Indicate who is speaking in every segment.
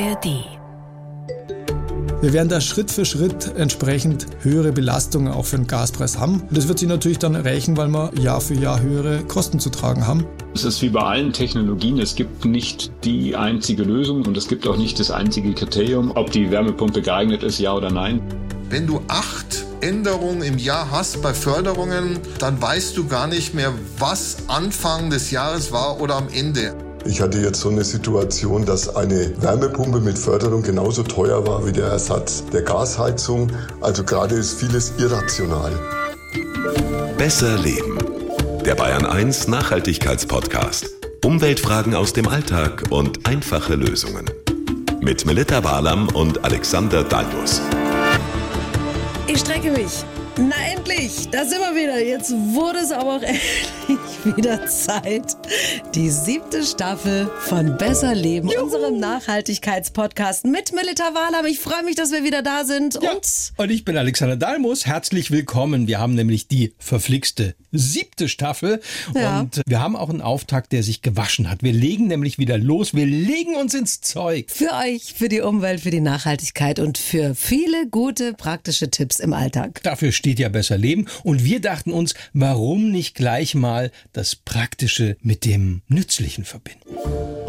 Speaker 1: ARD.
Speaker 2: Wir werden da Schritt für Schritt entsprechend höhere Belastungen auch für den Gaspreis haben. Und das wird sich natürlich dann rächen, weil wir Jahr für Jahr höhere Kosten zu tragen haben.
Speaker 3: Es ist wie bei allen Technologien, es gibt nicht die einzige Lösung und es gibt auch nicht das einzige Kriterium, ob die Wärmepumpe geeignet ist, ja oder nein.
Speaker 4: Wenn du acht Änderungen im Jahr hast bei Förderungen, dann weißt du gar nicht mehr, was Anfang des Jahres war oder am Ende.
Speaker 5: Ich hatte jetzt so eine Situation, dass eine Wärmepumpe mit Förderung genauso teuer war wie der Ersatz der Gasheizung. Also gerade ist vieles irrational.
Speaker 6: Besser leben. Der Bayern 1 Nachhaltigkeitspodcast. Umweltfragen aus dem Alltag und einfache Lösungen. Mit Melita Walam und Alexander Dalmus.
Speaker 7: Ich strecke mich. Na endlich, da sind wir wieder. Jetzt wurde es aber auch endlich wieder Zeit. Die siebte Staffel von Besser Leben, Juhu. unserem Nachhaltigkeitspodcast mit Melita Walam. Ich freue mich, dass wir wieder da sind.
Speaker 8: Ja. Und, und ich bin Alexander Dalmus. Herzlich willkommen. Wir haben nämlich die verflixte siebte Staffel. Ja. Und wir haben auch einen Auftakt, der sich gewaschen hat. Wir legen nämlich wieder los. Wir legen uns ins Zeug.
Speaker 7: Für euch, für die Umwelt, für die Nachhaltigkeit und für viele gute praktische Tipps im Alltag.
Speaker 8: Dafür steht steht ja besser leben. Und wir dachten uns, warum nicht gleich mal das Praktische mit dem Nützlichen verbinden?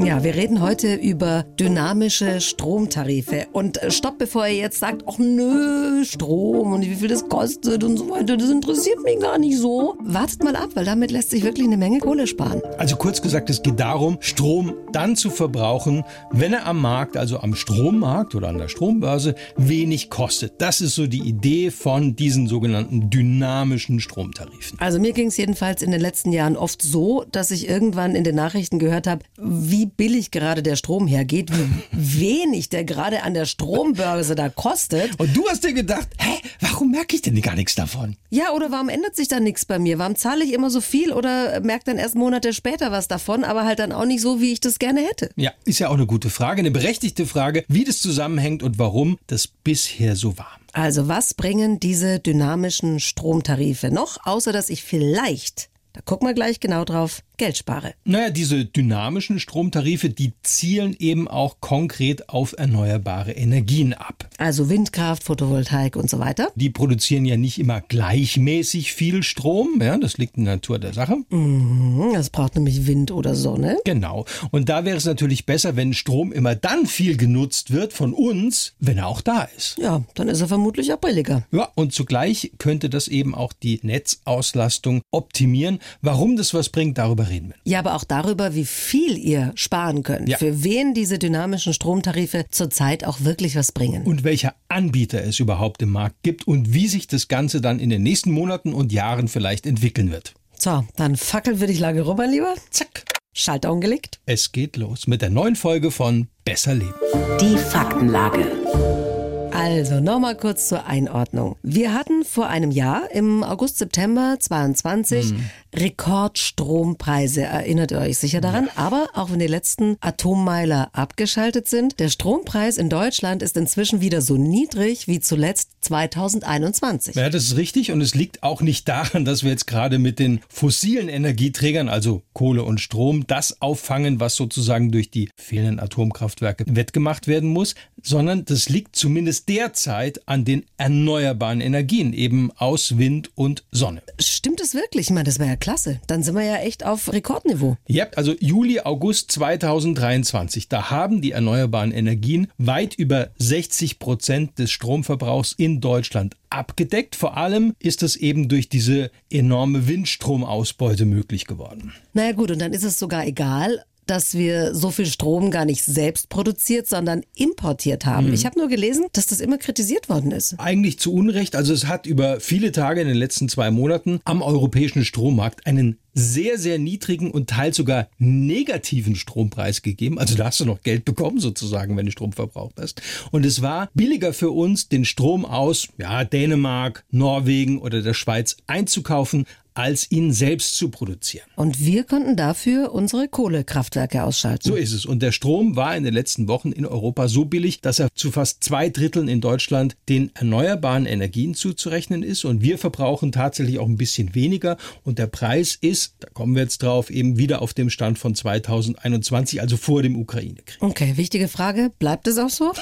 Speaker 7: Ja, wir reden heute über dynamische Stromtarife. Und äh, stopp, bevor ihr jetzt sagt, ach nö, Strom und wie viel das kostet und so weiter, das interessiert mich gar nicht so. Wartet mal ab, weil damit lässt sich wirklich eine Menge Kohle sparen.
Speaker 8: Also kurz gesagt, es geht darum, Strom dann zu verbrauchen, wenn er am Markt, also am Strommarkt oder an der Strombörse, wenig kostet. Das ist so die Idee von diesen sogenannten dynamischen Stromtarifen.
Speaker 7: Also mir ging es jedenfalls in den letzten Jahren oft so, dass ich irgendwann in den Nachrichten gehört habe, wie billig gerade der Strom hergeht, wie wenig der gerade an der Strombörse da kostet.
Speaker 8: Und du hast dir gedacht, hä, warum merke ich denn gar nichts davon?
Speaker 7: Ja, oder warum ändert sich da nichts bei mir? Warum zahle ich immer so viel oder merke dann erst Monate später was davon, aber halt dann auch nicht so, wie ich das gerne hätte?
Speaker 8: Ja, ist ja auch eine gute Frage, eine berechtigte Frage, wie das zusammenhängt und warum das bisher so war.
Speaker 7: Also was bringen diese dynamischen Stromtarife noch, außer dass ich vielleicht, da gucken wir gleich genau drauf, Geld spare.
Speaker 8: Naja, diese dynamischen Stromtarife, die zielen eben auch konkret auf erneuerbare Energien ab.
Speaker 7: Also Windkraft, Photovoltaik und so weiter.
Speaker 8: Die produzieren ja nicht immer gleichmäßig viel Strom. Ja, das liegt in der Natur der Sache.
Speaker 7: Mhm, das braucht nämlich Wind oder Sonne.
Speaker 8: Genau. Und da wäre es natürlich besser, wenn Strom immer dann viel genutzt wird von uns, wenn er auch da ist.
Speaker 7: Ja, dann ist er vermutlich auch billiger.
Speaker 8: Ja, und zugleich könnte das eben auch die Netzauslastung optimieren. Warum das was bringt, darüber reden wir.
Speaker 7: Ja, aber auch darüber, wie viel ihr sparen könnt. Ja. Für wen diese dynamischen Stromtarife zurzeit auch wirklich was bringen.
Speaker 8: Und welcher Anbieter es überhaupt im Markt gibt und wie sich das Ganze dann in den nächsten Monaten und Jahren vielleicht entwickeln wird.
Speaker 7: So, dann fackeln wir dich lange rum, mein Lieber. Zack. Schalter umgelegt.
Speaker 8: Es geht los mit der neuen Folge von Besser Leben.
Speaker 1: Die Faktenlage.
Speaker 7: Also nochmal kurz zur Einordnung. Wir hatten vor einem Jahr im August, September 22 hm. Rekordstrompreise. Erinnert ihr euch sicher daran? Ja. Aber auch wenn die letzten Atommeiler abgeschaltet sind, der Strompreis in Deutschland ist inzwischen wieder so niedrig wie zuletzt 2021.
Speaker 8: Ja, das ist richtig und es liegt auch nicht daran, dass wir jetzt gerade mit den fossilen Energieträgern, also Kohle und Strom, das auffangen, was sozusagen durch die fehlenden Atomkraftwerke wettgemacht werden muss, sondern das liegt zumindest derzeit an den erneuerbaren Energien, eben aus Wind und Sonne.
Speaker 7: Stimmt es wirklich? Ich meine, das wäre ja klasse. Dann sind wir ja echt auf Rekordniveau.
Speaker 8: Ja, also Juli, August 2023, da haben die erneuerbaren Energien weit über 60 Prozent des Stromverbrauchs in Deutschland abgedeckt. Vor allem ist es eben durch diese enorme Windstromausbeute möglich geworden.
Speaker 7: Naja gut, und dann ist es sogar egal, dass wir so viel Strom gar nicht selbst produziert, sondern importiert haben. Mhm. Ich habe nur gelesen, dass das immer kritisiert worden ist.
Speaker 8: Eigentlich zu Unrecht. Also es hat über viele Tage in den letzten zwei Monaten am europäischen Strommarkt einen sehr, sehr niedrigen und teils sogar negativen Strompreis gegeben. Also da hast du noch Geld bekommen sozusagen, wenn du Strom verbraucht hast. Und es war billiger für uns, den Strom aus ja, Dänemark, Norwegen oder der Schweiz einzukaufen, als ihn selbst zu produzieren.
Speaker 7: Und wir konnten dafür unsere Kohlekraftwerke ausschalten.
Speaker 8: So ist es. Und der Strom war in den letzten Wochen in Europa so billig, dass er zu fast zwei Dritteln in Deutschland den erneuerbaren Energien zuzurechnen ist. Und wir verbrauchen tatsächlich auch ein bisschen weniger. Und der Preis ist, da kommen wir jetzt drauf, eben wieder auf dem Stand von 2021, also vor dem Ukraine-Krieg.
Speaker 7: Okay, wichtige Frage. Bleibt es auch so?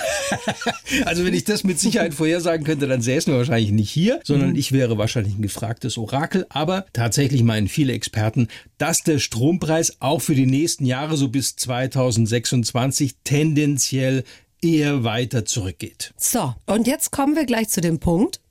Speaker 8: also wenn ich das mit Sicherheit vorhersagen könnte, dann säßen wir wahrscheinlich nicht hier, sondern ich wäre wahrscheinlich ein gefragtes Orakel. Aber tatsächlich meinen viele Experten, dass der Strompreis auch für die nächsten Jahre, so bis 2026, tendenziell eher weiter zurückgeht.
Speaker 7: So, und jetzt kommen wir gleich zu dem Punkt,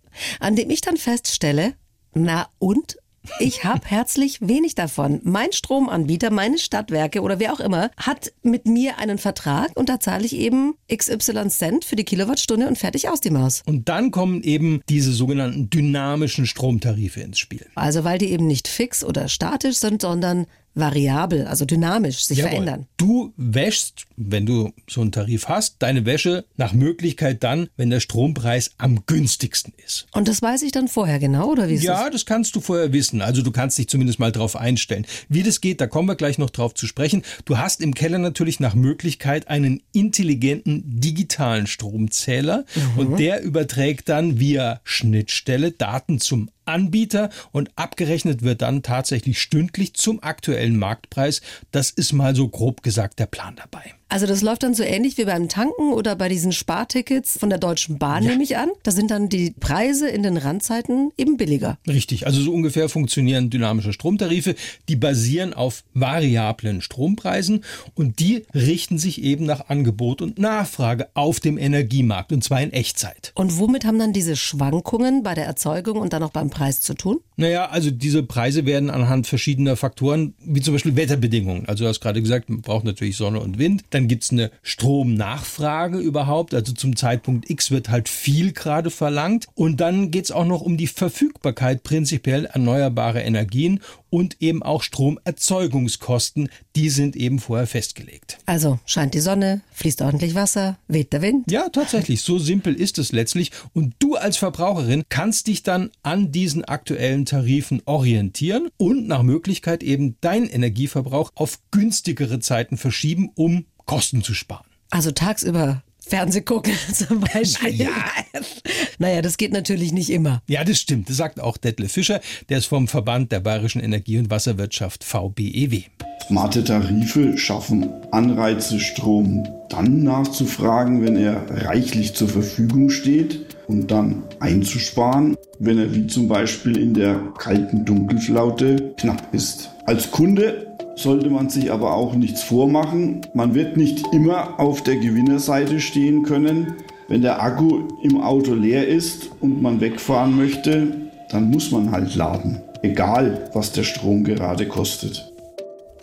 Speaker 7: an dem ich dann feststelle, na und? Ich habe herzlich wenig davon. Mein Stromanbieter, meine Stadtwerke oder wer auch immer, hat mit mir einen Vertrag und da zahle ich eben XY Cent für die Kilowattstunde und fertig aus die Maus.
Speaker 8: Und dann kommen eben diese sogenannten dynamischen Stromtarife ins Spiel.
Speaker 7: Also weil die eben nicht fix oder statisch sind, sondern variabel, also dynamisch sich
Speaker 8: Jawohl.
Speaker 7: verändern.
Speaker 8: Du wäschst, wenn du so einen Tarif hast, deine Wäsche nach Möglichkeit dann, wenn der Strompreis am günstigsten ist.
Speaker 7: Und das weiß ich dann vorher genau, oder wie ist
Speaker 8: Ja,
Speaker 7: das?
Speaker 8: das kannst du vorher wissen. Also du kannst dich zumindest mal drauf einstellen. Wie das geht, da kommen wir gleich noch drauf zu sprechen. Du hast im Keller natürlich nach Möglichkeit einen intelligenten digitalen Stromzähler und der überträgt dann via Schnittstelle Daten zum Anbieter und abgerechnet wird dann tatsächlich stündlich zum aktuellen Marktpreis. Das ist mal so grob gesagt der Plan dabei.
Speaker 7: Also das läuft dann so ähnlich wie beim Tanken oder bei diesen Spartickets von der Deutschen Bahn, nehme ich an. Da sind dann die Preise in den Randzeiten eben billiger.
Speaker 8: Richtig, also so ungefähr funktionieren dynamische Stromtarife. Die basieren auf variablen Strompreisen und die richten sich eben nach Angebot und Nachfrage auf dem Energiemarkt und zwar in Echtzeit.
Speaker 7: Und womit haben dann diese Schwankungen bei der Erzeugung und dann auch beim Preis zu tun?
Speaker 8: Naja, also diese Preise werden anhand verschiedener Faktoren, wie zum Beispiel Wetterbedingungen. Also du hast gerade gesagt, man braucht natürlich Sonne und Wind. Dann gibt's eine Stromnachfrage überhaupt. Also zum Zeitpunkt X wird halt viel gerade verlangt. Und dann geht's auch noch um die Verfügbarkeit prinzipiell erneuerbarer Energien und eben auch Stromerzeugungskosten. Die sind eben vorher festgelegt.
Speaker 7: Also scheint die Sonne, fließt ordentlich Wasser, weht der Wind.
Speaker 8: Ja, tatsächlich. So simpel ist es letztlich. Und du als Verbraucherin kannst dich dann an diesen aktuellen Tarifen orientieren und nach Möglichkeit eben deinen Energieverbrauch auf günstigere Zeiten verschieben, um Kosten zu sparen.
Speaker 7: Also tagsüber Fernseh gucken zum Beispiel.
Speaker 8: Naja.
Speaker 7: naja, das geht natürlich nicht immer.
Speaker 8: Ja, das stimmt. Das sagt auch Detlef Fischer. Der ist vom Verband der Bayerischen Energie- und Wasserwirtschaft VBEW.
Speaker 9: Smarte Tarife schaffen Anreize, Strom dann nachzufragen, wenn er reichlich zur Verfügung steht und dann einzusparen, wenn er wie zum Beispiel in der kalten Dunkelflaute knapp ist. Als Kunde sollte man sich aber auch nichts vormachen. Man wird nicht immer auf der Gewinnerseite stehen können. Wenn der Akku im Auto leer ist und man wegfahren möchte, dann muss man halt laden. Egal, was der Strom gerade kostet.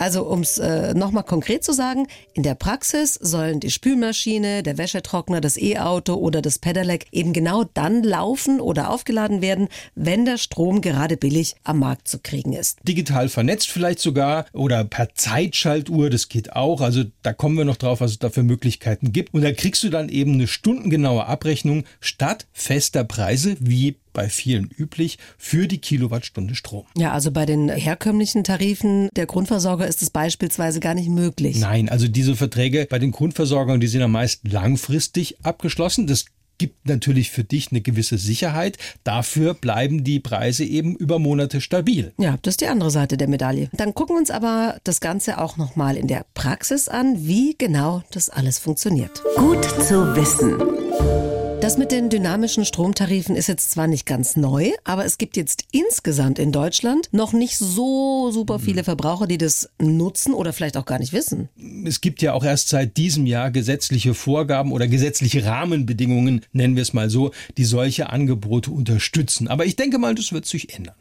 Speaker 7: Also um es äh, nochmal konkret zu sagen, in der Praxis sollen die Spülmaschine, der Wäschetrockner, das E-Auto oder das Pedelec eben genau dann laufen oder aufgeladen werden, wenn der Strom gerade billig am Markt zu kriegen ist.
Speaker 8: Digital vernetzt vielleicht sogar oder per Zeitschaltuhr, das geht auch. Also da kommen wir noch drauf, was es da für Möglichkeiten gibt. Und da kriegst du dann eben eine stundengenaue Abrechnung statt fester Preise wie bei vielen üblich für die Kilowattstunde Strom.
Speaker 7: Ja, also bei den herkömmlichen Tarifen der Grundversorger ist es beispielsweise gar nicht möglich.
Speaker 8: Nein, also diese Verträge bei den Grundversorgern, die sind ja meist langfristig abgeschlossen. Das gibt natürlich für dich eine gewisse Sicherheit. Dafür bleiben die Preise eben über Monate stabil.
Speaker 7: Ja, das ist die andere Seite der Medaille. Dann gucken wir uns aber das Ganze auch nochmal in der Praxis an, wie genau das alles funktioniert.
Speaker 1: Gut zu wissen.
Speaker 7: Das mit den dynamischen Stromtarifen ist jetzt zwar nicht ganz neu, aber es gibt jetzt insgesamt in Deutschland noch nicht so super viele Verbraucher, die das nutzen oder vielleicht auch gar nicht wissen.
Speaker 8: Es gibt ja auch erst seit diesem Jahr gesetzliche Vorgaben oder gesetzliche Rahmenbedingungen, nennen wir es mal so, die solche Angebote unterstützen. Aber ich denke mal, das wird sich ändern.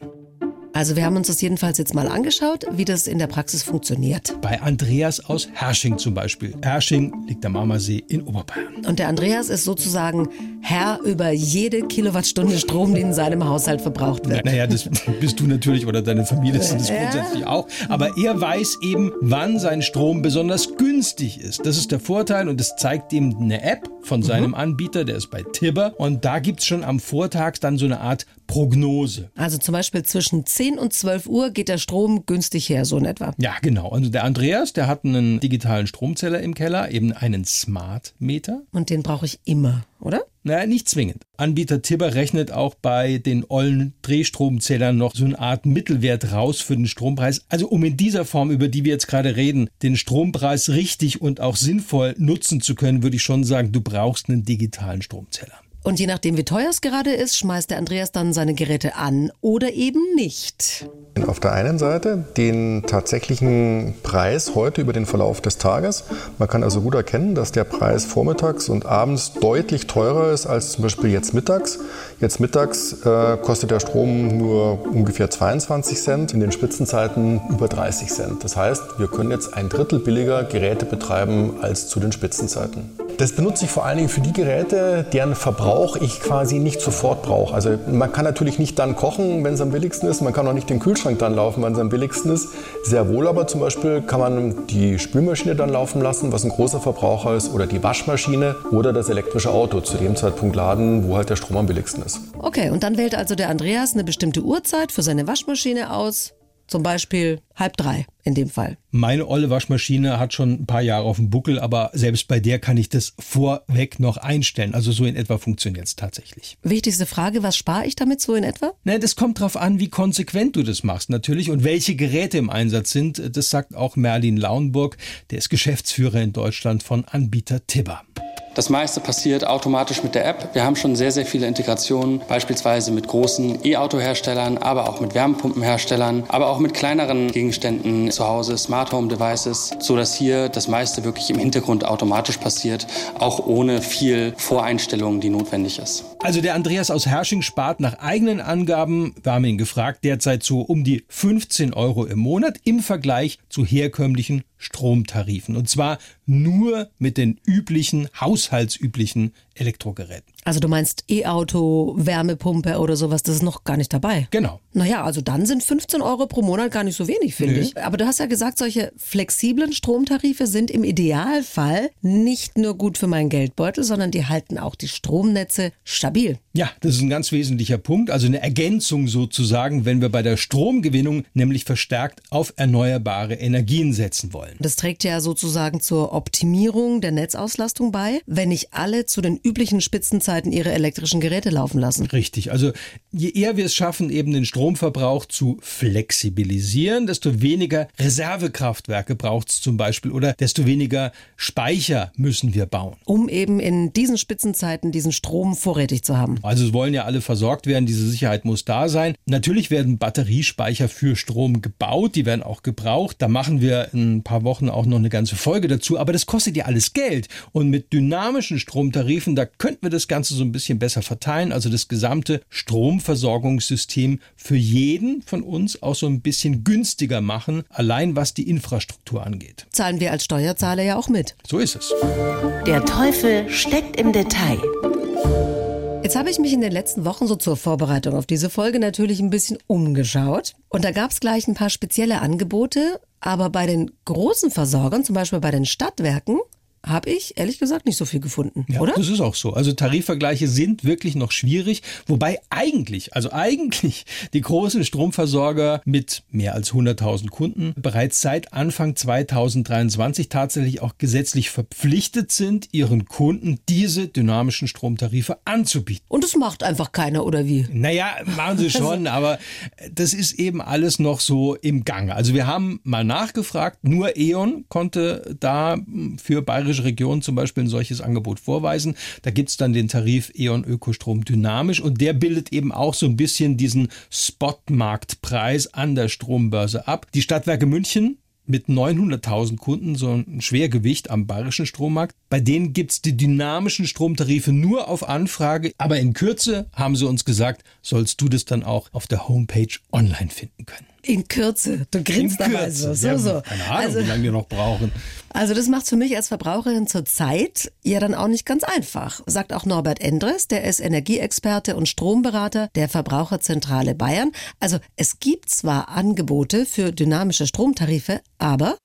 Speaker 7: Also wir haben uns das jedenfalls jetzt mal angeschaut, wie das in der Praxis funktioniert.
Speaker 8: Bei Andreas aus Hersching zum Beispiel. Hersching liegt am Ammersee in Oberbayern.
Speaker 7: Und der Andreas ist sozusagen Herr über jede Kilowattstunde Strom, die in seinem Haushalt verbraucht wird.
Speaker 8: Naja, das bist du natürlich oder deine Familie sind das grundsätzlich auch. Aber er weiß eben, wann sein Strom besonders günstig ist. Das ist der Vorteil und das zeigt ihm eine App von seinem Anbieter, der ist bei Tibber. Und da gibt's schon am Vortag dann so eine Art Prognose.
Speaker 7: Also zum Beispiel zwischen 10 und 12 Uhr geht der Strom günstig her, so in etwa.
Speaker 8: Ja, genau. Also der Andreas, der hat einen digitalen Stromzähler im Keller, eben einen Smart Meter.
Speaker 7: Und den brauche ich immer, oder?
Speaker 8: Naja, nicht zwingend. Anbieter Tibber rechnet auch bei den ollen Drehstromzählern noch so eine Art Mittelwert raus für den Strompreis. Also um in dieser Form, über die wir jetzt gerade reden, den Strompreis richtig und auch sinnvoll nutzen zu können, würde ich schon sagen, du brauchst einen digitalen Stromzähler.
Speaker 7: Und je nachdem, wie teuer es gerade ist, schmeißt der Andreas dann seine Geräte an oder eben nicht.
Speaker 10: Auf der einen Seite den tatsächlichen Preis heute über den Verlauf des Tages. Man kann also gut erkennen, dass der Preis vormittags und abends deutlich teurer ist als zum Beispiel jetzt mittags. Jetzt mittags äh, kostet der Strom nur ungefähr 22 Cent, in den Spitzenzeiten über 30 Cent. Das heißt, wir können jetzt ein Drittel billiger Geräte betreiben als zu den Spitzenzeiten. Das benutze ich vor allen Dingen für die Geräte, deren Verbrauch ich quasi nicht sofort brauche. Also man kann natürlich nicht dann kochen, wenn es am billigsten ist. Man kann auch nicht den Kühlschrank dann laufen, wenn es am billigsten ist. Sehr wohl aber zum Beispiel kann man die Spülmaschine dann laufen lassen, was ein großer Verbraucher ist, oder die Waschmaschine oder das elektrische Auto zu dem Zeitpunkt laden, wo halt der Strom am billigsten ist.
Speaker 7: Okay, und dann wählt also der Andreas eine bestimmte Uhrzeit für seine Waschmaschine aus. Zum Beispiel halb drei in dem Fall.
Speaker 8: Meine olle Waschmaschine hat schon ein paar Jahre auf dem Buckel, aber selbst bei der kann ich das vorweg noch einstellen. Also so in etwa funktioniert es tatsächlich.
Speaker 7: Wichtigste Frage, was spare ich damit so in etwa?
Speaker 8: Na, das kommt drauf an, wie konsequent du das machst natürlich und welche Geräte im Einsatz sind. Das sagt auch Merlin Lauenburg, der ist Geschäftsführer in Deutschland von Anbieter Tibber.
Speaker 11: Das meiste passiert automatisch mit der App. Wir haben schon sehr, sehr viele Integrationen, beispielsweise mit großen E-Auto-Herstellern, aber auch mit Wärmepumpenherstellern, aber auch mit kleineren Gegenständen zu Hause, Smart Home Devices, so dass hier das meiste wirklich im Hintergrund automatisch passiert, auch ohne viel Voreinstellungen, die notwendig ist.
Speaker 8: Also der Andreas aus Hersching spart nach eigenen Angaben, wir haben ihn gefragt, derzeit so um die 15 Euro im Monat im Vergleich zu herkömmlichen Stromtarifen. Und zwar nur mit den üblichen, haushaltsüblichen Elektrogeräten.
Speaker 7: Also du meinst E-Auto, Wärmepumpe oder sowas, das ist noch gar nicht dabei.
Speaker 8: Genau.
Speaker 7: Naja, also dann sind 15 Euro pro Monat gar nicht so wenig, finde ich. Aber du hast ja gesagt, solche flexiblen Stromtarife sind im Idealfall nicht nur gut für meinen Geldbeutel, sondern die halten auch die Stromnetze stabil.
Speaker 8: Ja, das ist ein ganz wesentlicher Punkt, also eine Ergänzung sozusagen, wenn wir bei der Stromgewinnung nämlich verstärkt auf erneuerbare Energien setzen wollen.
Speaker 7: Das trägt ja sozusagen zur Optimierung der Netzauslastung bei, wenn nicht alle zu den üblichen Spitzenzeiten ihre elektrischen Geräte laufen lassen.
Speaker 8: Richtig, also je eher wir es schaffen, eben den Stromverbrauch zu flexibilisieren, desto weniger Reservekraftwerke braucht es zum Beispiel oder desto weniger Speicher müssen wir bauen.
Speaker 7: Um eben in diesen Spitzenzeiten diesen Strom vorrätig zu haben.
Speaker 8: Also es wollen ja alle versorgt werden, diese Sicherheit muss da sein. Natürlich werden Batteriespeicher für Strom gebaut, die werden auch gebraucht. Da machen wir in ein paar Wochen auch noch eine ganze Folge dazu, aber das kostet ja alles Geld. Und mit dynamischen Stromtarifen, da könnten wir das Ganze so ein bisschen besser verteilen, also das gesamte Stromversorgungssystem für jeden von uns auch so ein bisschen günstiger machen, allein was die Infrastruktur angeht.
Speaker 7: Zahlen wir als Steuerzahler ja auch mit.
Speaker 8: So ist es.
Speaker 1: Der Teufel steckt im Detail.
Speaker 7: Jetzt habe ich mich in den letzten Wochen so zur Vorbereitung auf diese Folge natürlich ein bisschen umgeschaut. Und da gab es gleich ein paar spezielle Angebote. Aber bei den großen Versorgern, zum Beispiel bei den Stadtwerken, habe ich ehrlich gesagt nicht so viel gefunden,
Speaker 8: Ja,
Speaker 7: oder?
Speaker 8: das ist auch so. Also Tarifvergleiche sind wirklich noch schwierig, wobei eigentlich, also eigentlich die großen Stromversorger mit mehr als 100.000 Kunden bereits seit Anfang 2023 tatsächlich auch gesetzlich verpflichtet sind, ihren Kunden diese dynamischen Stromtarife anzubieten.
Speaker 7: Und es macht einfach keiner, oder wie?
Speaker 8: Naja, machen sie schon, aber das ist eben alles noch so im Gange. Also wir haben mal nachgefragt, nur E.ON konnte da für bayerische Regionen zum Beispiel ein solches Angebot vorweisen. Da gibt's dann den Tarif E.ON Ökostrom dynamisch und der bildet eben auch so ein bisschen diesen Spotmarktpreis an der Strombörse ab. Die Stadtwerke München mit 900.000 Kunden, so ein Schwergewicht am bayerischen Strommarkt. Bei denen gibt's die dynamischen Stromtarife nur auf Anfrage, aber in Kürze, haben sie uns gesagt, sollst du das dann auch auf der Homepage online finden können.
Speaker 7: In Kürze. Du grinst
Speaker 8: In
Speaker 7: dabei
Speaker 8: Kürze.
Speaker 7: so.
Speaker 8: Ja,
Speaker 7: so, so.
Speaker 8: Keine Ahnung,
Speaker 7: Also,
Speaker 8: wie lange wir noch brauchen.
Speaker 7: also das macht für mich als Verbraucherin zurzeit ja dann auch nicht ganz einfach, sagt auch Norbert Endres, der ist Energieexperte und Stromberater der Verbraucherzentrale Bayern. Also es gibt zwar Angebote für dynamische Stromtarife, aber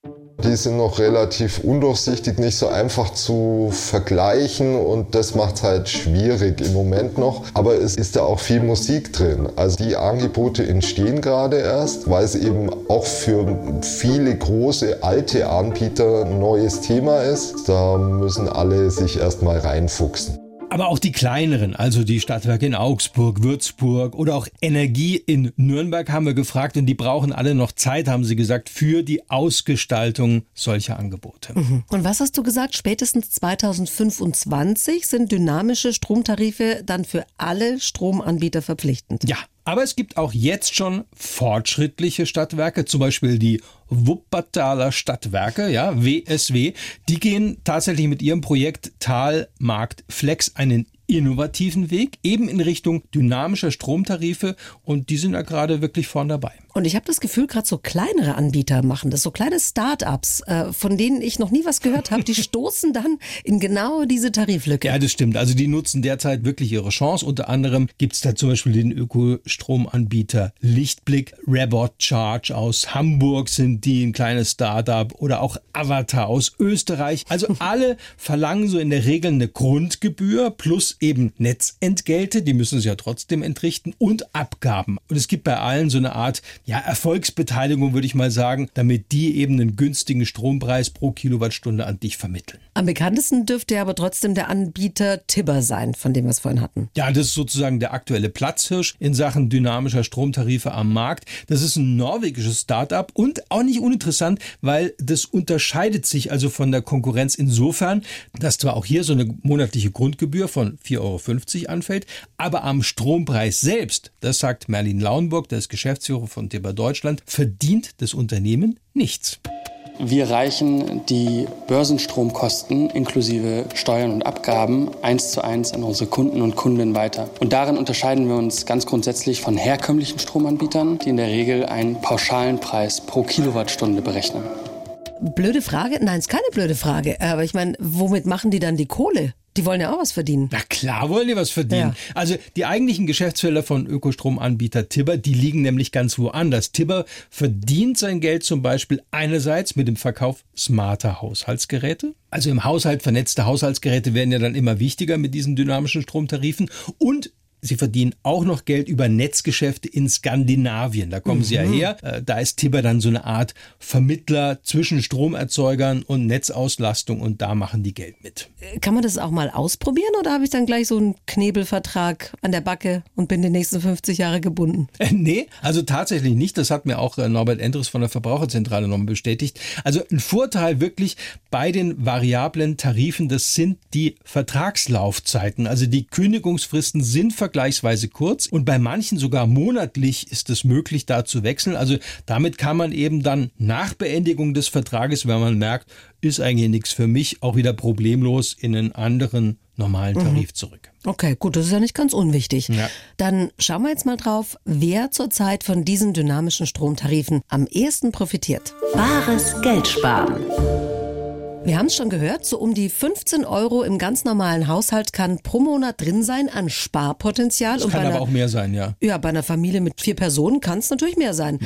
Speaker 12: Die sind noch relativ undurchsichtig, nicht so einfach zu vergleichen und das macht es halt schwierig im Moment noch. Aber es ist da auch viel Musik drin. Also die Angebote entstehen gerade erst, weil es eben auch für viele große alte Anbieter ein neues Thema ist. Da müssen alle sich erstmal reinfuchsen.
Speaker 8: Aber auch die kleineren, also die Stadtwerke in Augsburg, Würzburg oder auch Energie in Nürnberg haben wir gefragt und die brauchen alle noch Zeit, haben sie gesagt, für die Ausgestaltung solcher Angebote.
Speaker 7: Und was hast du gesagt? Spätestens 2025 sind dynamische Stromtarife dann für alle Stromanbieter verpflichtend.
Speaker 8: Ja, aber es gibt auch jetzt schon fortschrittliche Stadtwerke, zum Beispiel die Wuppertaler Stadtwerke, ja, WSW. Die gehen tatsächlich mit ihrem Projekt Tal Markt Flex einen innovativen Weg, eben in Richtung dynamischer Stromtarife und die sind da gerade wirklich vorn dabei.
Speaker 7: Und ich habe das Gefühl, gerade so kleinere Anbieter machen das, so kleine Start-ups, äh, von denen ich noch nie was gehört habe, die stoßen dann in genau diese Tariflücke.
Speaker 8: Ja, das stimmt. Also die nutzen derzeit wirklich ihre Chance. Unter anderem gibt's da zum Beispiel den Ökostromanbieter Lichtblick, Rabot Charge aus Hamburg sind die, ein kleines Startup oder auch Avatar aus Österreich. Also alle verlangen so in der Regel eine Grundgebühr plus eben Netzentgelte, die müssen sie ja trotzdem entrichten und Abgaben. Und es gibt bei allen so eine Art ja, Erfolgsbeteiligung, würde ich mal sagen, damit die eben einen günstigen Strompreis pro Kilowattstunde an dich vermitteln.
Speaker 7: Am bekanntesten dürfte ja aber trotzdem der Anbieter Tibber sein, von dem wir es vorhin hatten.
Speaker 8: Ja, das ist sozusagen der aktuelle Platzhirsch in Sachen dynamischer Stromtarife am Markt. Das ist ein norwegisches Startup und auch nicht uninteressant, weil das unterscheidet sich also von der Konkurrenz insofern, dass zwar auch hier so eine monatliche Grundgebühr von 4,50 Euro anfällt, aber am Strompreis selbst, das sagt Merlin Lauenburg, der ist Geschäftsführer von Tibber Deutschland, verdient das Unternehmen nichts.
Speaker 11: Wir reichen die Börsenstromkosten inklusive Steuern und Abgaben eins zu eins an unsere Kunden und Kundinnen weiter. Und darin unterscheiden wir uns ganz grundsätzlich von herkömmlichen Stromanbietern, die in der Regel einen pauschalen Preis pro Kilowattstunde berechnen.
Speaker 7: Blöde Frage? Nein, ist keine blöde Frage. Aber ich meine, womit machen die dann die Kohle? Die wollen ja auch was verdienen.
Speaker 8: Na klar wollen die was verdienen.
Speaker 7: Ja.
Speaker 8: Also die eigentlichen Geschäftsfelder von Ökostromanbieter Tibber, die liegen nämlich ganz woanders. Tibber verdient sein Geld zum Beispiel einerseits mit dem Verkauf smarter Haushaltsgeräte. Also im Haushalt vernetzte Haushaltsgeräte werden ja dann immer wichtiger mit diesen dynamischen Stromtarifen und Sie verdienen auch noch Geld über Netzgeschäfte in Skandinavien. Da kommen Sie ja her. Äh, Da ist Tibber dann so eine Art Vermittler zwischen Stromerzeugern und Netzauslastung und da machen die Geld mit.
Speaker 7: Kann man das auch mal ausprobieren oder habe ich dann gleich so einen Knebelvertrag an der Backe und bin die nächsten 50 Jahre gebunden?
Speaker 8: Äh, Nee, also tatsächlich nicht. Das hat mir auch äh, Norbert Endres von der Verbraucherzentrale nochmal bestätigt. Also ein Vorteil wirklich bei den variablen Tarifen, das sind die Vertragslaufzeiten. Also die Kündigungsfristen sind vergleichsweise kurz und bei manchen sogar monatlich ist es möglich, da zu wechseln. Also damit kann man eben dann nach Beendigung des Vertrages, wenn man merkt, ist eigentlich nichts für mich, auch wieder problemlos in einen anderen normalen Tarif zurück.
Speaker 7: Okay, gut, das ist ja nicht ganz unwichtig.
Speaker 8: Ja.
Speaker 7: Dann schauen wir jetzt mal drauf, wer zurzeit von diesen dynamischen Stromtarifen am ehesten profitiert.
Speaker 1: Bares Geld sparen.
Speaker 7: Wir haben es schon gehört, so um die 15 Euro im ganz normalen Haushalt kann pro Monat drin sein an Sparpotenzial.
Speaker 8: Das
Speaker 7: Und
Speaker 8: kann aber
Speaker 7: einer-
Speaker 8: auch mehr sein, ja.
Speaker 7: Ja, bei einer Familie mit vier Personen kann es natürlich mehr sein.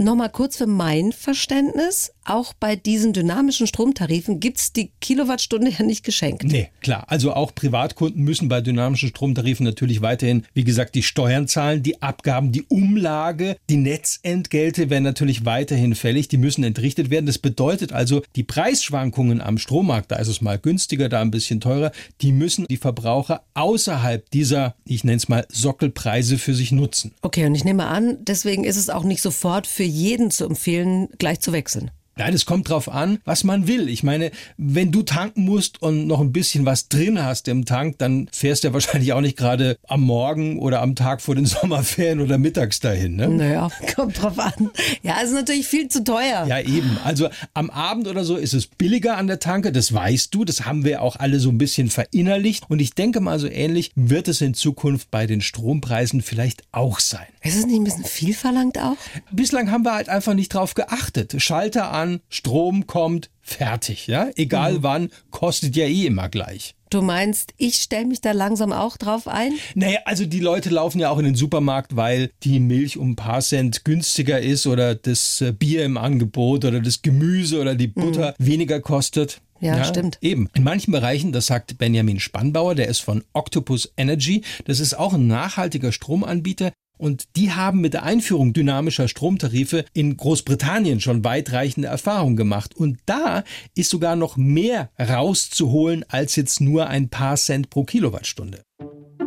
Speaker 7: Nochmal kurz für mein Verständnis. Auch bei diesen dynamischen Stromtarifen gibt's die Kilowattstunde ja nicht geschenkt.
Speaker 8: Nee, klar. Also auch Privatkunden müssen bei dynamischen Stromtarifen natürlich weiterhin, wie gesagt, die Steuern zahlen, die Abgaben, die Umlage, die Netzentgelte werden natürlich weiterhin fällig, die müssen entrichtet werden. Das bedeutet also, die Preisschwankungen am Strommarkt, da ist es mal günstiger, da ein bisschen teurer, die müssen die Verbraucher außerhalb dieser, ich nenne es mal, Sockelpreise für sich nutzen.
Speaker 7: Okay, und ich nehme an, deswegen ist es auch nicht sofort für jeden zu empfehlen, gleich zu wechseln.
Speaker 8: Ja, das kommt drauf an, was man will. Ich meine, wenn du tanken musst und noch ein bisschen was drin hast im Tank, dann fährst du ja wahrscheinlich auch nicht gerade am Morgen oder am Tag vor den Sommerferien oder mittags dahin. Ne?
Speaker 7: Naja, kommt drauf an. Ja, ist natürlich viel zu teuer.
Speaker 8: Ja, eben. Also am Abend oder so ist es billiger an der Tanke, das weißt du. Das haben wir auch alle so ein bisschen verinnerlicht. Und ich denke mal, so ähnlich wird es in Zukunft bei den Strompreisen vielleicht auch sein.
Speaker 7: Ist es nicht ein bisschen viel verlangt auch?
Speaker 8: Bislang haben wir halt einfach nicht drauf geachtet. Schalter an, Strom kommt, fertig, ja? Egal mhm. wann, kostet ja eh immer gleich.
Speaker 7: Du meinst, ich stelle mich da langsam auch drauf ein?
Speaker 8: Naja, also die Leute laufen ja auch in den Supermarkt, weil die Milch um ein paar Cent günstiger ist oder das äh, Bier im Angebot oder das Gemüse oder die Butter mhm. weniger kostet.
Speaker 7: Ja, ja, stimmt.
Speaker 8: Eben. In manchen Bereichen, das sagt Benjamin Spannbauer, der ist von Octopus Energy, das ist auch ein nachhaltiger Stromanbieter, und die haben mit der Einführung dynamischer Stromtarife in Großbritannien schon weitreichende Erfahrungen gemacht. Und da ist sogar noch mehr rauszuholen als jetzt nur ein paar Cent pro Kilowattstunde.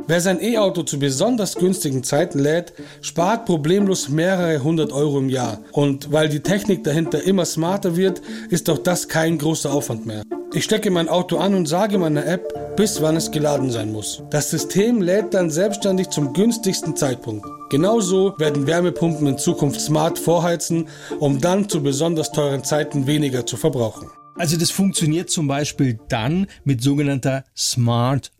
Speaker 13: Wer sein E-Auto zu besonders günstigen Zeiten lädt, spart problemlos mehrere hundert Euro im Jahr. Und weil die Technik dahinter immer smarter wird, ist auch das kein großer Aufwand mehr. Ich stecke mein Auto an und sage meiner App, bis wann es geladen sein muss. Das System lädt dann selbstständig zum günstigsten Zeitpunkt. Genauso werden Wärmepumpen in Zukunft smart vorheizen, um dann zu besonders teuren Zeiten weniger zu verbrauchen.
Speaker 8: Also das funktioniert zum Beispiel dann mit sogenannter Smart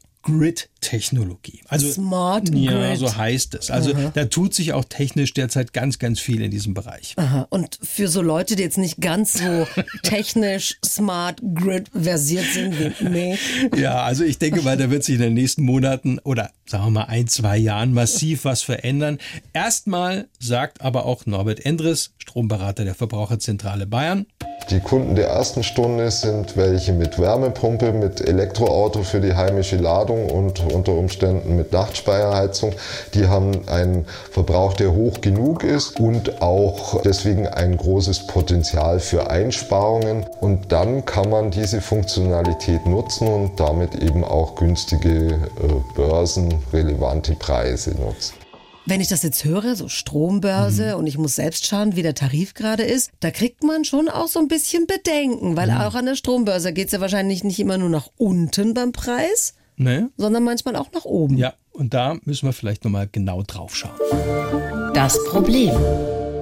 Speaker 8: Grid-Technologie. Also
Speaker 7: Smart Grid.
Speaker 8: Ja, so heißt es. Also Aha. da tut sich auch technisch derzeit ganz, ganz viel in diesem Bereich.
Speaker 7: Aha. Und für so Leute, die jetzt nicht ganz so technisch Smart Grid versiert sind wie mich.
Speaker 8: Ja, also ich denke mal, da wird sich in den nächsten Monaten oder sagen wir mal ein, zwei Jahren massiv was verändern. Erstmal sagt aber auch Norbert Endres, Stromberater der Verbraucherzentrale Bayern,
Speaker 12: die Kunden der ersten Stunde sind welche mit Wärmepumpe, mit Elektroauto für die heimische Ladung und unter Umständen mit Nachtspeicherheizung. Die haben einen Verbrauch, der hoch genug ist und auch deswegen ein großes Potenzial für Einsparungen. Und dann kann man diese Funktionalität nutzen und damit eben auch günstige äh, börsenrelevante Preise nutzen.
Speaker 7: Wenn ich das jetzt höre, so Strombörse mhm. und ich muss selbst schauen, wie der Tarif gerade ist, da kriegt man schon auch so ein bisschen Bedenken, weil mhm. auch an der Strombörse geht es ja wahrscheinlich nicht immer nur nach unten beim Preis, nee. sondern manchmal auch nach oben.
Speaker 8: Ja, und da müssen wir vielleicht nochmal genau drauf schauen.
Speaker 1: Das Problem.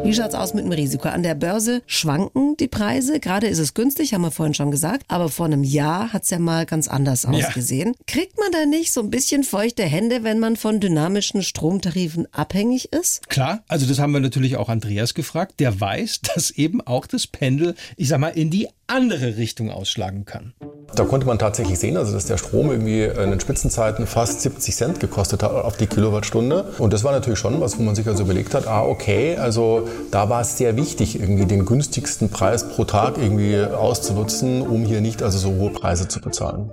Speaker 7: Wie schaut's aus mit dem Risiko? An der Börse schwanken die Preise. Gerade ist es günstig, haben wir vorhin schon gesagt. Aber vor einem Jahr hat's ja mal ganz anders ausgesehen. Ja. Kriegt man da nicht so ein bisschen feuchte Hände, wenn man von dynamischen Stromtarifen abhängig ist?
Speaker 8: Klar, also das haben wir natürlich auch Andreas gefragt. Der weiß, dass eben auch das Pendel, ich sag mal, in die andere Richtung ausschlagen kann.
Speaker 10: Da konnte man tatsächlich sehen, also dass der Strom irgendwie in den Spitzenzeiten fast 70 Cent gekostet hat auf die Kilowattstunde. Und das war natürlich schon was, wo man sich also überlegt hat, ah okay, also da war es sehr wichtig, irgendwie den günstigsten Preis pro Tag irgendwie auszunutzen, um hier nicht also so hohe Preise zu bezahlen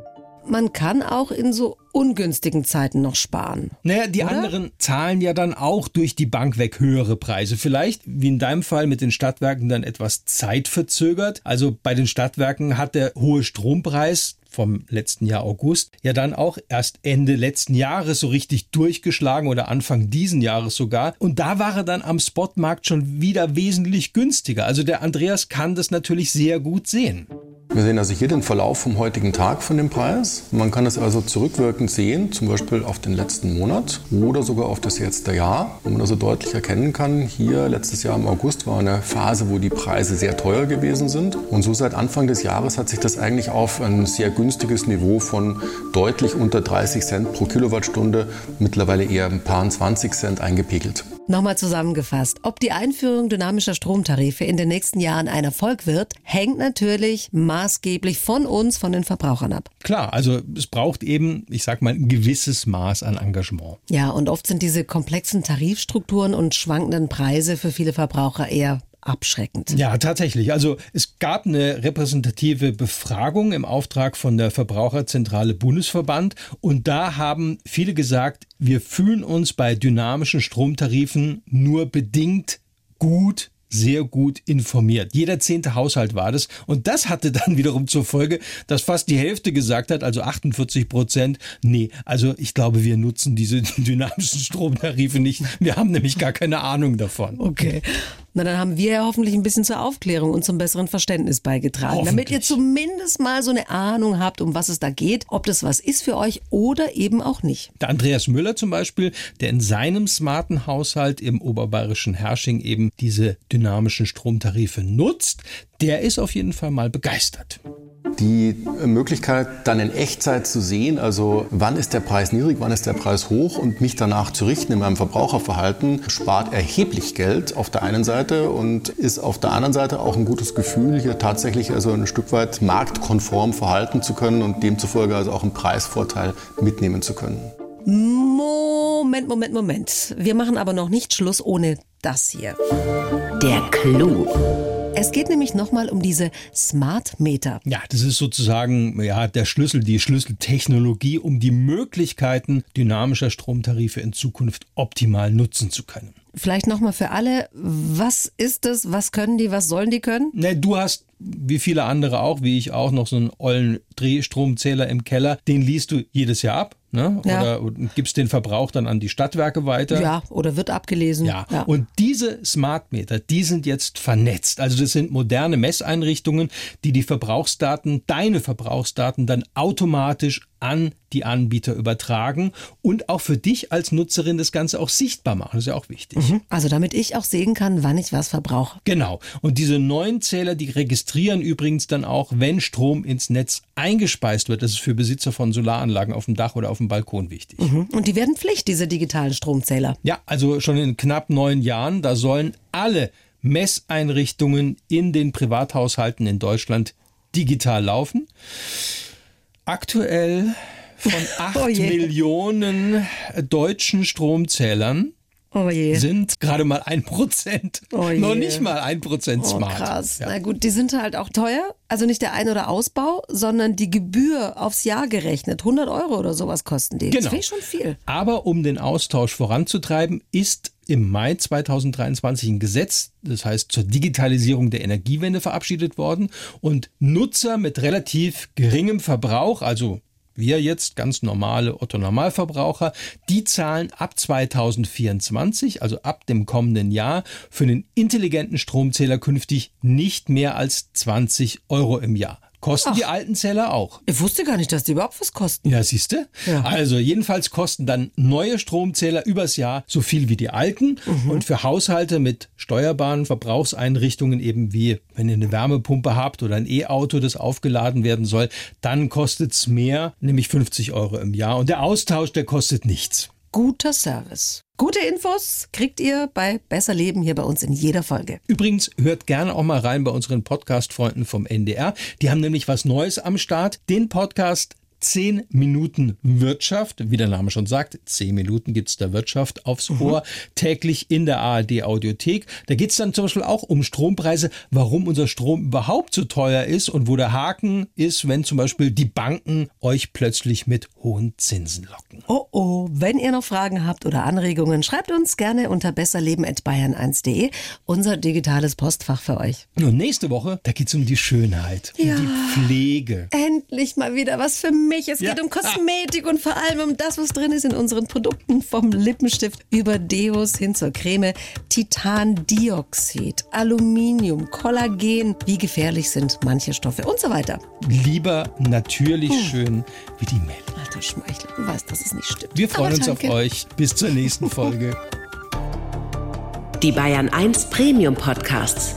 Speaker 7: man kann auch in so ungünstigen Zeiten noch sparen.
Speaker 8: Naja, die oder? anderen zahlen ja dann auch durch die Bank weg höhere Preise. Vielleicht, wie in deinem Fall mit den Stadtwerken, dann etwas zeitverzögert. Also bei den Stadtwerken hat der hohe Strompreis vom letzten Jahr August ja dann auch erst Ende letzten Jahres so richtig durchgeschlagen oder Anfang diesen Jahres sogar. Und da war er dann am Spotmarkt schon wieder wesentlich günstiger. Also der Andreas kann das natürlich sehr gut sehen.
Speaker 10: Wir sehen also hier den Verlauf vom heutigen Tag von dem Preis. Man kann es also zurückwirkend sehen, zum Beispiel auf den letzten Monat oder sogar auf das letzte Jahr, wo man also deutlich erkennen kann, hier letztes Jahr im August war eine Phase, wo die Preise sehr teuer gewesen sind. Und so seit Anfang des Jahres hat sich das eigentlich auf ein sehr günstiges Niveau von deutlich unter 30 Cent pro Kilowattstunde, mittlerweile eher ein paar 20 Cent eingepegelt.
Speaker 7: Nochmal zusammengefasst, ob die Einführung dynamischer Stromtarife in den nächsten Jahren ein Erfolg wird, hängt natürlich maßgeblich von uns, von den Verbrauchern ab.
Speaker 8: Klar, also es braucht eben, ich sag mal, ein gewisses Maß an Engagement.
Speaker 7: Ja, und oft sind diese komplexen Tarifstrukturen und schwankenden Preise für viele Verbraucher eher abschreckend.
Speaker 8: Ja, tatsächlich. Also es gab eine repräsentative Befragung im Auftrag von der Verbraucherzentrale Bundesverband und da haben viele gesagt, wir fühlen uns bei dynamischen Stromtarifen nur bedingt gut sehr gut informiert. Jeder zehnte Haushalt war das. Und das hatte dann wiederum zur Folge, dass fast die Hälfte gesagt hat, also 48 Prozent, nee, also ich glaube, wir nutzen diese dynamischen Stromtarife nicht. Wir haben nämlich gar keine Ahnung davon.
Speaker 7: Okay. Na, dann haben wir ja hoffentlich ein bisschen zur Aufklärung und zum besseren Verständnis beigetragen. Damit ihr zumindest mal so eine Ahnung habt, um was es da geht, ob das was ist für euch oder eben auch nicht.
Speaker 8: Der Andreas Müller zum Beispiel, der in seinem smarten Haushalt im oberbayerischen Hersching eben diese dynamischen Stromtarife nutzt, der ist auf jeden Fall mal begeistert.
Speaker 10: Die Möglichkeit, dann in Echtzeit zu sehen, also wann ist der Preis niedrig, wann ist der Preis hoch und mich danach zu richten in meinem Verbraucherverhalten, spart erheblich Geld auf der einen Seite und ist auf der anderen Seite auch ein gutes Gefühl, hier tatsächlich also ein Stück weit marktkonform verhalten zu können und demzufolge also auch einen Preisvorteil mitnehmen zu können.
Speaker 7: Moment, Moment, Moment. Wir machen aber noch nicht Schluss ohne das hier.
Speaker 1: Der Clou.
Speaker 7: Es geht nämlich nochmal um diese Smart Meter.
Speaker 8: Ja, das ist sozusagen ja, der Schlüssel, die Schlüsseltechnologie, um die Möglichkeiten dynamischer Stromtarife in Zukunft optimal nutzen zu können.
Speaker 7: Vielleicht nochmal für alle, was ist das, was können die, was sollen die können?
Speaker 8: Ne, du hast wie viele andere auch, wie ich auch, noch so einen ollen Drehstromzähler im Keller. Den liest du jedes Jahr ab. Ne?
Speaker 7: Ja.
Speaker 8: Oder gibst den Verbrauch dann an die Stadtwerke weiter.
Speaker 7: Ja, oder wird abgelesen.
Speaker 8: Ja. Und diese Smart Meter, die sind jetzt vernetzt. Also das sind moderne Messeinrichtungen, die die Verbrauchsdaten, deine Verbrauchsdaten dann automatisch an die Anbieter übertragen und auch für dich als Nutzerin das Ganze auch sichtbar machen. Das ist ja auch wichtig.
Speaker 7: Mhm. Also damit ich auch sehen kann, wann ich was verbrauche.
Speaker 8: Genau. Und diese neuen Zähler, die registrieren übrigens dann auch, wenn Strom ins Netz eingespeist wird. Das ist für Besitzer von Solaranlagen auf dem Dach oder auf dem Balkon wichtig.
Speaker 7: Mhm. Und die werden Pflicht, diese digitalen Stromzähler.
Speaker 8: Ja, also schon in knapp neun Jahren, da sollen alle Messeinrichtungen in den Privathaushalten in Deutschland digital laufen. Aktuell von 8
Speaker 7: Oh.
Speaker 8: Millionen deutschen Stromzählern
Speaker 7: Oh je.
Speaker 8: sind gerade mal ein Prozent.
Speaker 7: Oh.
Speaker 8: Noch nicht mal ein Prozent
Speaker 7: Oh,
Speaker 8: smart.
Speaker 7: krass.
Speaker 8: Ja.
Speaker 7: Na gut, die sind halt auch teuer. Also nicht der Ein- oder Ausbau, sondern die Gebühr aufs Jahr gerechnet. 100 Euro oder sowas kosten die. Das
Speaker 8: Genau.
Speaker 7: finde ich schon viel.
Speaker 8: Aber um den Austausch voranzutreiben, ist im Mai 2023 ein Gesetz, das heißt zur Digitalisierung der Energiewende verabschiedet worden und Nutzer mit relativ geringem Verbrauch, also wir jetzt ganz normale Otto Normalverbraucher, die zahlen ab 2024, also ab dem kommenden Jahr, für einen intelligenten Stromzähler künftig nicht mehr als 20 Euro im Jahr. Kosten die alten Zähler auch.
Speaker 7: Ich wusste gar nicht, dass die überhaupt was kosten.
Speaker 8: Ja, siehst du?
Speaker 7: Ja.
Speaker 8: Also jedenfalls kosten dann neue Stromzähler übers Jahr so viel wie die alten.
Speaker 7: Mhm.
Speaker 8: Und für Haushalte mit steuerbaren Verbrauchseinrichtungen eben wie, wenn ihr eine Wärmepumpe habt oder ein E-Auto, das aufgeladen werden soll, dann kostet's mehr, nämlich 50 Euro im Jahr. Und der Austausch, der kostet nichts.
Speaker 7: Guter Service. Gute Infos kriegt ihr bei Besser Leben hier bei uns in jeder Folge.
Speaker 8: Übrigens, hört gerne auch mal rein bei unseren Podcast-Freunden vom NDR. Die haben nämlich was Neues am Start. Den Podcast 10 Minuten Wirtschaft, wie der Name schon sagt, 10 Minuten gibt's der Wirtschaft aufs Ohr, täglich in der ARD Audiothek. Da geht's dann zum Beispiel auch um Strompreise, warum unser Strom überhaupt so teuer ist und wo der Haken ist, wenn zum Beispiel die Banken euch plötzlich mit hohen Zinsen locken.
Speaker 7: Oh oh, wenn ihr noch Fragen habt oder Anregungen, schreibt uns gerne unter besserleben.bayern1.de, unser digitales Postfach für euch.
Speaker 8: Und nächste Woche, da geht's um die Schönheit, um
Speaker 7: Ja.
Speaker 8: die Pflege.
Speaker 7: Endlich mal wieder was für mich. Es
Speaker 8: Ja.
Speaker 7: geht um Kosmetik und vor allem um das, was drin ist in unseren Produkten. Vom Lippenstift über Deos hin zur Creme. Titandioxid, Aluminium, Kollagen. Wie gefährlich sind manche Stoffe und so weiter.
Speaker 8: Lieber natürlich schön wie die Mel.
Speaker 7: Alter Schmeichler, du weißt, dass es nicht stimmt.
Speaker 8: Wir freuen
Speaker 7: Aber
Speaker 8: uns auf euch. Bis zur nächsten Folge.
Speaker 1: Die Bayern 1 Premium Podcasts.